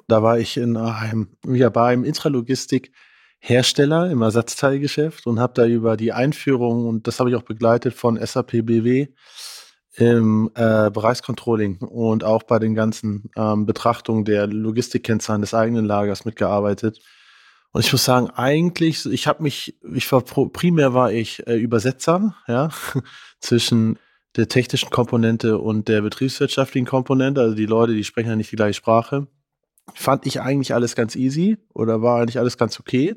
Da war ich in einem, ja, bei einem Intralogistik Hersteller im Ersatzteilgeschäft und habe da über die Einführung, und das habe ich auch begleitet von SAP BW, im äh, Bereichscontrolling und auch bei den ganzen ähm, Betrachtungen der Logistikkennzahlen des eigenen Lagers mitgearbeitet. Und ich muss sagen, eigentlich, ich habe mich, ich war primär war ich äh, Übersetzer, ja, zwischen der technischen Komponente und der betriebswirtschaftlichen Komponente. Also die Leute, die sprechen ja nicht die gleiche Sprache. Fand ich eigentlich alles ganz easy oder war eigentlich alles ganz okay.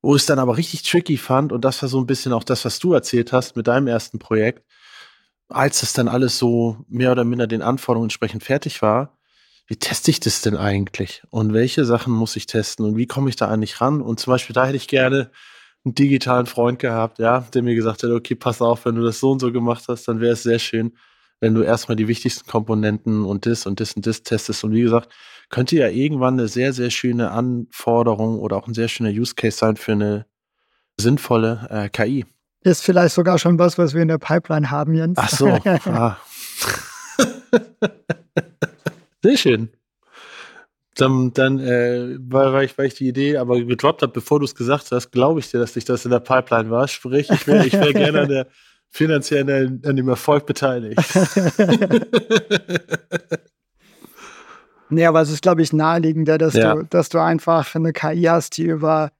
Wo ich es dann aber richtig tricky fand, und das war so ein bisschen auch das, was du erzählt hast mit deinem ersten Projekt, als das dann alles so mehr oder minder den Anforderungen entsprechend fertig war, wie teste ich das denn eigentlich? Und welche Sachen muss ich testen? Und wie komme ich da eigentlich ran? Und zum Beispiel, da hätte ich gerne einen digitalen Freund gehabt, ja, der mir gesagt hat, okay, pass auf, wenn du das so und so gemacht hast, dann wäre es sehr schön, wenn du erstmal die wichtigsten Komponenten und das und das und das testest. Und wie gesagt, könnte ja irgendwann eine sehr, sehr schöne Anforderung oder auch ein sehr schöner Use Case sein für eine sinnvolle äh, KI. Ist vielleicht sogar schon was, was wir in der Pipeline haben, Jens. Ach so. ah. Sehr schön. Dann, dann äh, weil, weil, ich, weil ich die Idee aber gedroppt habe, bevor du es gesagt hast, glaube ich dir, dass dich das in der Pipeline war. Sprich, ich wäre ich wär gerne an der finanziell an, an dem Erfolg beteiligt. nee, aber es ist, glaube ich, naheliegender, dass, ja. du, dass du einfach eine KI hast, die über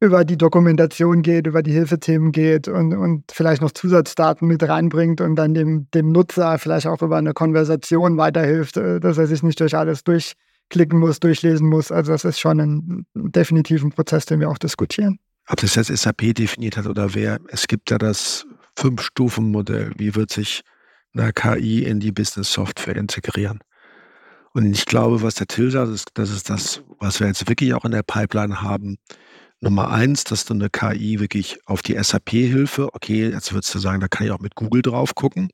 über die Dokumentation geht, über die Hilfethemen geht und, und vielleicht noch Zusatzdaten mit reinbringt und dann dem, dem Nutzer vielleicht auch über eine Konversation weiterhilft, äh, dass er sich nicht durch alles durchklicken muss, durchlesen muss. Also das ist schon ein definitiven Prozess, den wir auch diskutieren. Ob das jetzt SAP definiert hat oder wer, es gibt ja das Fünf-Stufen-Modell. Wie wird sich eine KI in die Business-Software integrieren? Und ich glaube, was der Till sagt, das ist das, was wir jetzt wirklich auch in der Pipeline haben, Nummer eins, dass du eine KI wirklich auf die SAP-Hilfe, okay, jetzt würdest du sagen, da kann ich auch mit Google drauf gucken.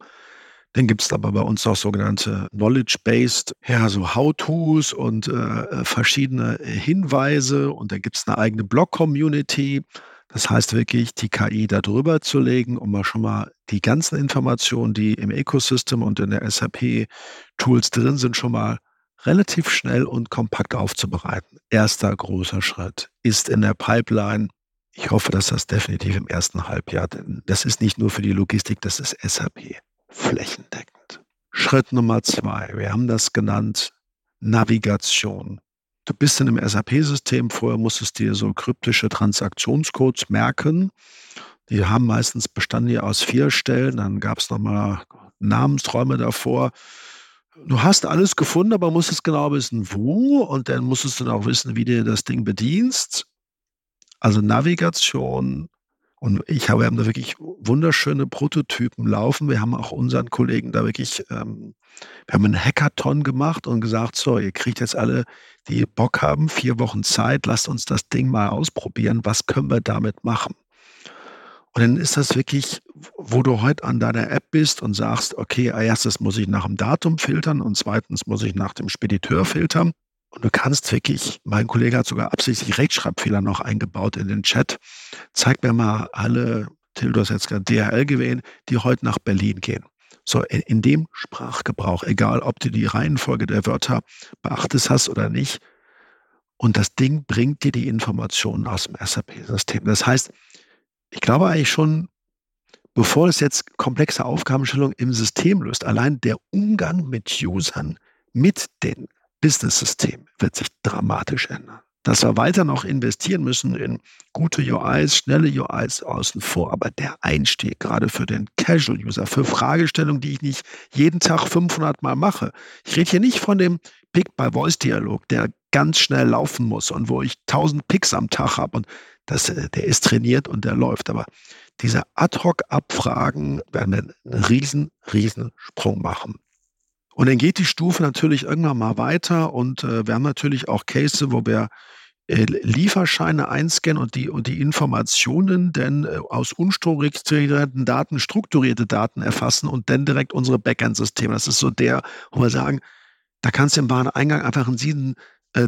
Dann gibt es aber bei uns auch sogenannte Knowledge-Based, ja, so How-Tos und äh, verschiedene Hinweise und dann gibt es eine eigene Blog-Community. Das heißt wirklich, die KI da drüber zu legen, um mal schon mal die ganzen Informationen, die im Ecosystem und in der SAP-Tools drin sind, schon mal relativ schnell und kompakt aufzubereiten. Erster großer Schritt ist in der Pipeline. Ich hoffe, dass das definitiv im ersten Halbjahr, denn das ist nicht nur für die Logistik, das ist SAP flächendeckend. Schritt Nummer zwei, wir haben das genannt Navigation. Du bist in einem SAP-System, vorher musstest du dir so kryptische Transaktionscodes merken. Die haben meistens bestanden ja aus vier Stellen, dann gab es nochmal Namensräume davor. Du hast alles gefunden, aber musstest genau wissen, wo und dann musstest du auch wissen, wie du das Ding bedienst. Also Navigation, und ich habe, wir haben da wirklich wunderschöne Prototypen laufen. Wir haben auch unseren Kollegen da wirklich, ähm, wir haben einen Hackathon gemacht und gesagt, so, ihr kriegt jetzt alle, die Bock haben, vier Wochen Zeit, lasst uns das Ding mal ausprobieren. Was können wir damit machen? Und dann ist das wirklich, wo du heute an deiner App bist und sagst, okay, erstes muss ich nach dem Datum filtern und zweitens muss ich nach dem Spediteur filtern. Und du kannst wirklich, mein Kollege hat sogar absichtlich Rechtschreibfehler noch eingebaut in den Chat. Zeig mir mal alle, Till, du hast jetzt gerade DHL gewählt, die heute nach Berlin gehen. So, in, in, dem Sprachgebrauch, egal ob du die Reihenfolge der Wörter beachtest hast oder nicht. Und das Ding bringt dir die Informationen aus dem SAP-System. Das heißt, ich glaube eigentlich schon, bevor es jetzt komplexe Aufgabenstellungen im System löst, allein der Umgang mit Usern, mit den Business-System wird sich dramatisch ändern. Dass wir weiter noch investieren müssen in gute UIs, schnelle UIs außen vor, aber der Einstieg gerade für den Casual-User, für Fragestellungen, die ich nicht jeden Tag 500 Mal mache. Ich rede hier nicht von dem Pick-by-Voice-Dialog, der ganz schnell laufen muss und wo ich 1000 Picks am Tag habe und das, äh, der ist trainiert und der läuft. Aber diese Ad-Hoc-Abfragen werden einen riesen, riesen Sprung machen. Und dann geht die Stufe natürlich irgendwann mal weiter und äh, wir haben natürlich auch Cases, wo wir äh, Lieferscheine einscannen und die, und die Informationen dann äh, aus unstrukturierten Daten strukturierte Daten erfassen und dann direkt unsere Backend-Systeme. Das ist so der, wo wir sagen, da kannst du im Wareneingang einfach einen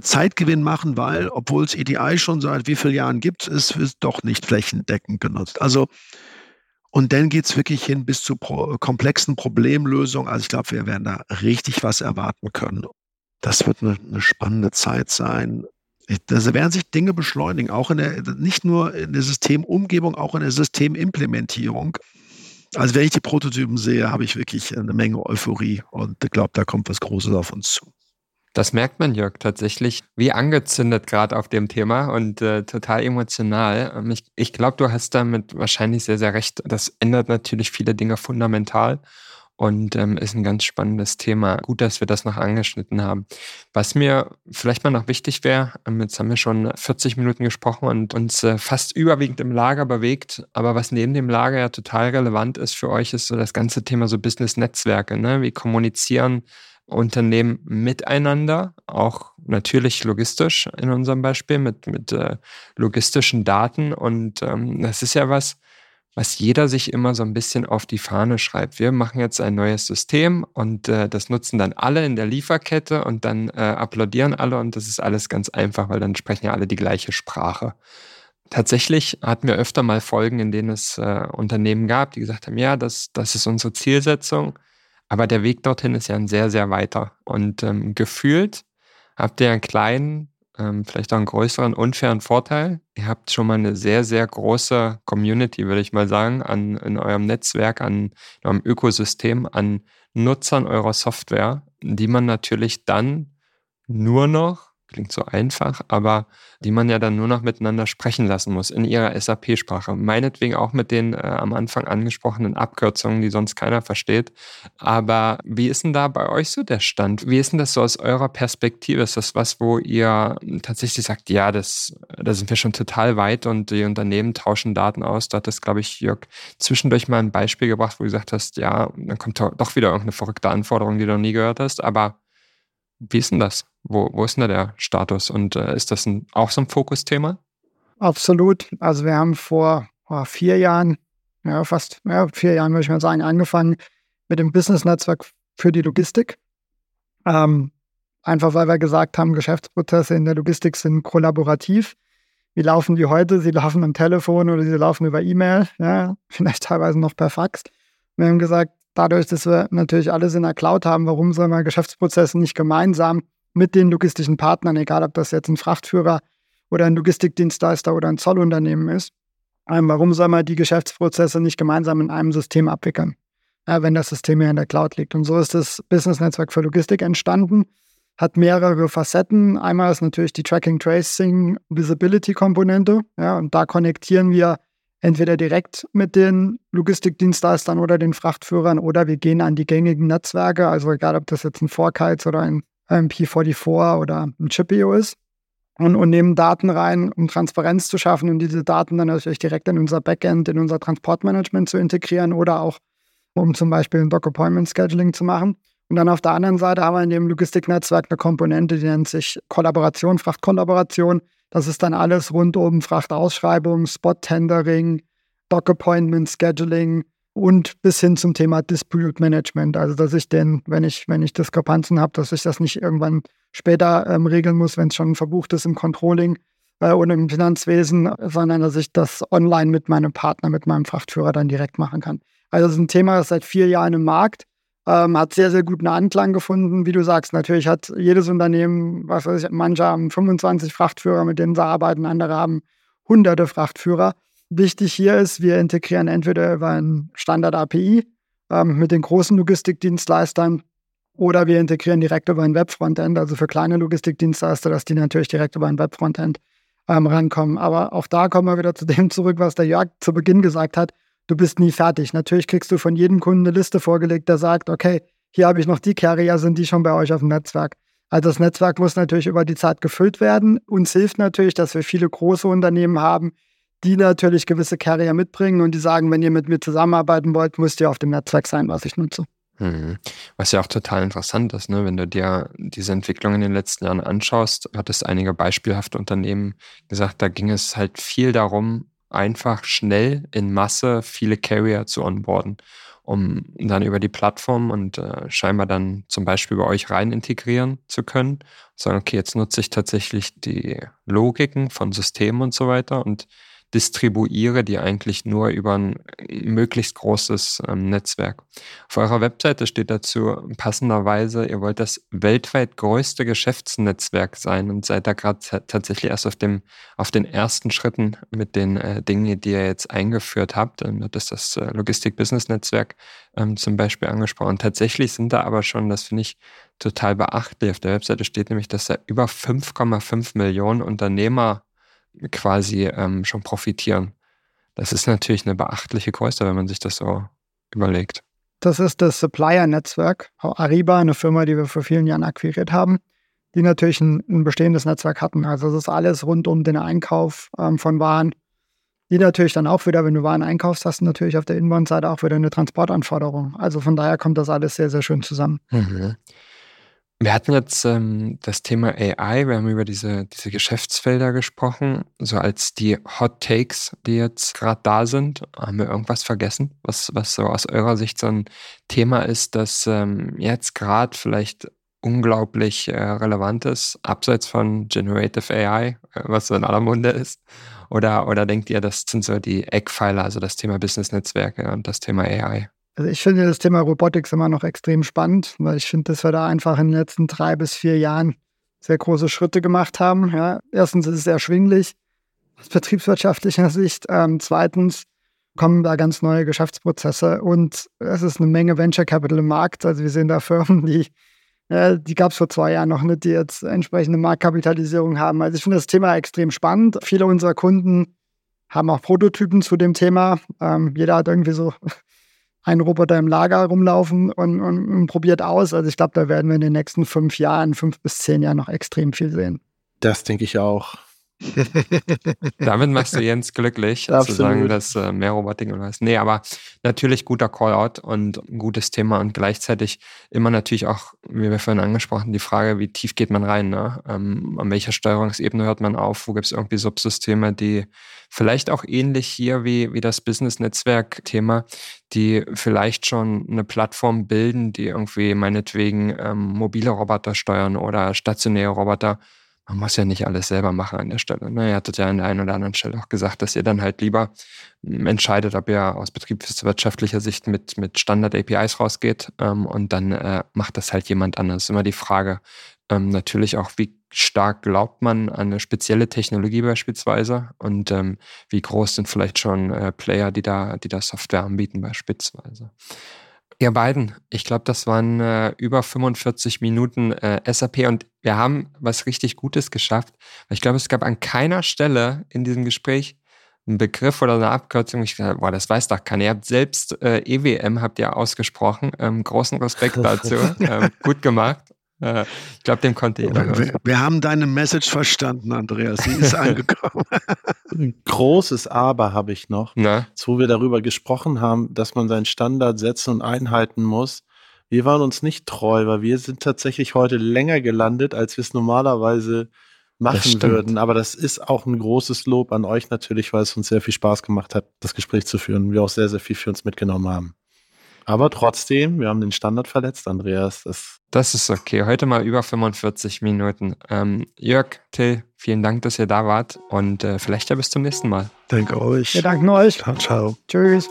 Zeitgewinn machen, weil, obwohl es EDI schon seit wie vielen Jahren gibt, es doch nicht flächendeckend genutzt. Also und dann geht es wirklich hin bis zu pro komplexen Problemlösungen. Also ich glaube, wir werden da richtig was erwarten können. Das wird eine, eine spannende Zeit sein. Da werden sich Dinge beschleunigen, auch in der, nicht nur in der Systemumgebung, auch in der Systemimplementierung. Also wenn ich die Prototypen sehe, habe ich wirklich eine Menge Euphorie und glaube, da kommt was Großes auf uns zu. Das merkt man, Jörg, tatsächlich wie angezündet gerade auf dem Thema und äh, total emotional. Ähm, ich, ich glaube, du hast damit wahrscheinlich sehr, sehr recht. Das ändert natürlich viele Dinge fundamental und ähm, ist ein ganz spannendes Thema. Gut, dass wir das noch angeschnitten haben. Was mir vielleicht mal noch wichtig wäre, ähm, jetzt haben wir schon 40 Minuten gesprochen und uns äh, fast überwiegend im Lager bewegt, aber was neben dem Lager ja total relevant ist für euch, ist so das ganze Thema so Business-Netzwerke. Ne? Wie kommunizieren Unternehmen miteinander, auch natürlich logistisch in unserem Beispiel mit, mit äh, logistischen Daten. Und ähm, das ist ja was, was jeder sich immer so ein bisschen auf die Fahne schreibt. Wir machen jetzt ein neues System und äh, das nutzen dann alle in der Lieferkette und dann äh, applaudieren alle und das ist alles ganz einfach, weil dann sprechen ja alle die gleiche Sprache. Tatsächlich hatten wir öfter mal Folgen, in denen es äh, Unternehmen gab, die gesagt haben, ja, das, das ist unsere Zielsetzung aber der Weg dorthin ist ja ein sehr, sehr weiter. Und ähm, gefühlt habt ihr einen kleinen, ähm, vielleicht auch einen größeren, unfairen Vorteil. Ihr habt schon mal eine sehr, sehr große Community, würde ich mal sagen, an, in eurem Netzwerk, an eurem Ökosystem, an Nutzern eurer Software, die man natürlich dann nur noch klingt so einfach, aber die man ja dann nur noch miteinander sprechen lassen muss in ihrer SAP-Sprache. Meinetwegen auch mit den äh, am Anfang angesprochenen Abkürzungen, die sonst keiner versteht. Aber wie ist denn da bei euch so der Stand? Wie ist denn das so aus eurer Perspektive? Ist das was, wo ihr tatsächlich sagt, ja, das, da sind wir schon total weit und die Unternehmen tauschen Daten aus? Da hat das, glaube ich, Jörg, zwischendurch mal ein Beispiel gebracht, wo du gesagt hast, ja, dann kommt doch wieder irgendeine verrückte Anforderung, die du noch nie gehört hast. Aber wie ist denn das? Wo, wo ist denn da der Status? Und äh, ist das ein, auch so ein Fokusthema? Absolut. Also wir haben vor oh, vier Jahren, ja, fast ja, vier Jahren würde ich mal sagen, angefangen mit dem Business-Netzwerk für die Logistik. Ähm, einfach weil wir gesagt haben, Geschäftsprozesse in der Logistik sind kollaborativ. Wie laufen die heute? Sie laufen am Telefon oder sie laufen über E-Mail, ja, vielleicht teilweise noch per Fax. Wir haben gesagt, dadurch, dass wir natürlich alles in der Cloud haben, warum soll man Geschäftsprozesse nicht gemeinsam mit den logistischen Partnern, egal ob das jetzt ein Frachtführer oder ein Logistikdienstleister oder ein Zollunternehmen ist. Ähm, warum soll man die Geschäftsprozesse nicht gemeinsam in einem System abwickeln, wenn das System ja in der Cloud liegt? Und so ist das Business-Netzwerk für Logistik entstanden, hat mehrere Facetten. Einmal ist natürlich die Tracking, Tracing, Visibility-Komponente. Ja, und da konnektieren wir entweder direkt mit den Logistikdienstleistern oder den Frachtführern oder wir gehen an die gängigen Netzwerke, also egal ob das jetzt ein Forkites oder ein, ein P44 oder ein Chipio ist und, und nehmen Daten rein, um Transparenz zu schaffen und diese Daten dann natürlich direkt in unser Backend, in unser Transportmanagement zu integrieren oder auch um zum Beispiel ein Doc-Appointment-Scheduling zu machen. Und dann auf der anderen Seite haben wir in dem Logistiknetzwerk eine Komponente, die nennt sich Kollaboration, Frachtkollaboration. Das ist dann alles rund um Frachtausschreibung, Spot-Tendering, Doc-Appointment, Scheduling, und bis hin zum Thema Dispute Management. Also dass ich den, wenn ich, wenn ich Diskrepanzen habe, dass ich das nicht irgendwann später ähm, regeln muss, wenn es schon verbucht ist im Controlling äh, oder im Finanzwesen, sondern dass ich das online mit meinem Partner, mit meinem Frachtführer dann direkt machen kann. Also das ist ein Thema, das seit vier Jahren im Markt ähm, hat sehr, sehr guten Anklang gefunden. Wie du sagst, natürlich hat jedes Unternehmen, was weiß ich, manche haben 25 Frachtführer, mit denen sie arbeiten, andere haben hunderte Frachtführer. Wichtig hier ist, wir integrieren entweder über ein Standard-API ähm, mit den großen Logistikdienstleistern oder wir integrieren direkt über ein Web-Frontend, also für kleine Logistikdienstleister, dass die natürlich direkt über ein Web-Frontend ähm, rankommen. Aber auch da kommen wir wieder zu dem zurück, was der Jörg zu Beginn gesagt hat. Du bist nie fertig. Natürlich kriegst du von jedem Kunden eine Liste vorgelegt, der sagt, okay, hier habe ich noch die Carrier, sind die schon bei euch auf dem Netzwerk. Also das Netzwerk muss natürlich über die Zeit gefüllt werden. Uns hilft natürlich, dass wir viele große Unternehmen haben, die natürlich gewisse Carrier mitbringen und die sagen, wenn ihr mit mir zusammenarbeiten wollt, müsst ihr auf dem Netzwerk sein, was ich nutze. Mhm. Was ja auch total interessant ist, ne? wenn du dir diese Entwicklung in den letzten Jahren anschaust, hat es einige beispielhafte Unternehmen gesagt, da ging es halt viel darum, einfach schnell in Masse viele Carrier zu onboarden, um dann über die Plattform und äh, scheinbar dann zum Beispiel bei euch rein integrieren zu können. Sagen, okay, jetzt nutze ich tatsächlich die Logiken von Systemen und so weiter und distribuiere die eigentlich nur über ein möglichst großes ähm, Netzwerk. Auf eurer Webseite steht dazu passenderweise, ihr wollt das weltweit größte Geschäftsnetzwerk sein und seid da gerade tatsächlich erst auf, dem, auf den ersten Schritten mit den äh, Dingen, die ihr jetzt eingeführt habt. Und das ist das äh, Logistik-Business-Netzwerk ähm, zum Beispiel angesprochen. Tatsächlich sind da aber schon, das finde ich total beachtlich, auf der Webseite steht nämlich, dass da über 5,5 Millionen Unternehmer quasi ähm, schon profitieren. Das ist natürlich eine beachtliche Größe, wenn man sich das so überlegt. Das ist das Supplier-Netzwerk, Ariba, eine Firma, die wir vor vielen Jahren akquiriert haben, die natürlich ein, ein bestehendes Netzwerk hatten. Also das ist alles rund um den Einkauf ähm, von Waren, die natürlich dann auch wieder, wenn du Waren einkaufst, hast du natürlich auf der Inbound-Seite auch wieder eine Transportanforderung. Also von daher kommt das alles sehr, sehr schön zusammen. Mhm. Wir hatten jetzt ähm, das Thema AI, wir haben über diese, diese Geschäftsfelder gesprochen, so als die Hot Takes, die jetzt gerade da sind. Haben wir irgendwas vergessen, was, was so aus eurer Sicht so ein Thema ist, das ähm, jetzt gerade vielleicht unglaublich äh, relevant ist, abseits von Generative AI, äh, was so in aller Munde ist? Oder, oder denkt ihr, das sind so die Eckpfeiler, also das Thema Business-Netzwerke und das Thema AI? Also ich finde das Thema Robotics immer noch extrem spannend, weil ich finde, dass wir da einfach in den letzten drei bis vier Jahren sehr große Schritte gemacht haben. Ja, erstens ist es erschwinglich aus betriebswirtschaftlicher Sicht. Ähm, zweitens kommen da ganz neue Geschäftsprozesse und es ist eine Menge Venture Capital im Markt. Also wir sehen da Firmen, die, ja, die gab es vor zwei Jahren noch nicht, die jetzt entsprechende Marktkapitalisierung haben. Also ich finde das Thema extrem spannend. Viele unserer Kunden haben auch Prototypen zu dem Thema. Ähm, jeder hat irgendwie so ein Roboter im Lager rumlaufen und, und, und probiert aus. Also ich glaube, da werden wir in den nächsten fünf Jahren, fünf bis zehn Jahren noch extrem viel sehen. Das denke ich auch. Damit machst du Jens glücklich, Absolut. zu sagen, dass äh, mehr Robotik und was. Nee, aber natürlich guter Callout und ein gutes Thema und gleichzeitig immer natürlich auch, wie wir vorhin angesprochen, die Frage, wie tief geht man rein? Ne? Ähm, an welcher Steuerungsebene hört man auf? Wo gibt es irgendwie Subsysteme, die vielleicht auch ähnlich hier wie, wie das Business-Netzwerk-Thema, die vielleicht schon eine Plattform bilden, die irgendwie meinetwegen ähm, mobile Roboter steuern oder stationäre Roboter man muss ja nicht alles selber machen an der Stelle. Ne? Ihr hattet ja an der einen oder anderen Stelle auch gesagt, dass ihr dann halt lieber hm, entscheidet, ob ihr aus betriebswirtschaftlicher Sicht mit, mit Standard-APIs rausgeht ähm, und dann äh, macht das halt jemand anders. Immer die Frage, Ähm, natürlich auch, wie stark glaubt man an eine spezielle Technologie beispielsweise und ähm, wie groß sind vielleicht schon äh, Player, die da, die da Software anbieten beispielsweise. Ihr beiden, ich glaube, das waren äh, über 45 Minuten äh, SAP und wir haben was richtig Gutes geschafft. Ich glaube, es gab an keiner Stelle in diesem Gespräch einen Begriff oder eine Abkürzung. Ich dachte, boah, das weiß doch keiner. Ihr habt selbst äh, EWM habt ihr ausgesprochen. Ähm, großen Respekt dazu. ähm, gut gemacht. Ich glaube, dem konnte jeder. Wir, wir, haben deine Message verstanden, Andreas. Sie ist angekommen. Ein großes Aber habe ich noch, Na? wo wir darüber gesprochen haben, dass man seinen Standard setzen und einhalten muss. Wir waren uns nicht treu, weil wir sind tatsächlich heute länger gelandet, als wir es normalerweise machen würden. Aber das ist auch ein großes Lob an euch natürlich, weil es uns sehr viel Spaß gemacht hat, das Gespräch zu führen. Wir auch sehr, sehr viel für uns mitgenommen haben. Aber trotzdem, wir haben den Standard verletzt, Andreas. Das, das ist okay. Heute mal über 45 Minuten. Ähm, Jörg, Till, vielen Dank, dass ihr da wart und äh, vielleicht ja bis zum nächsten Mal. Danke euch. Wir danken euch. Ciao, ciao. Tschüss.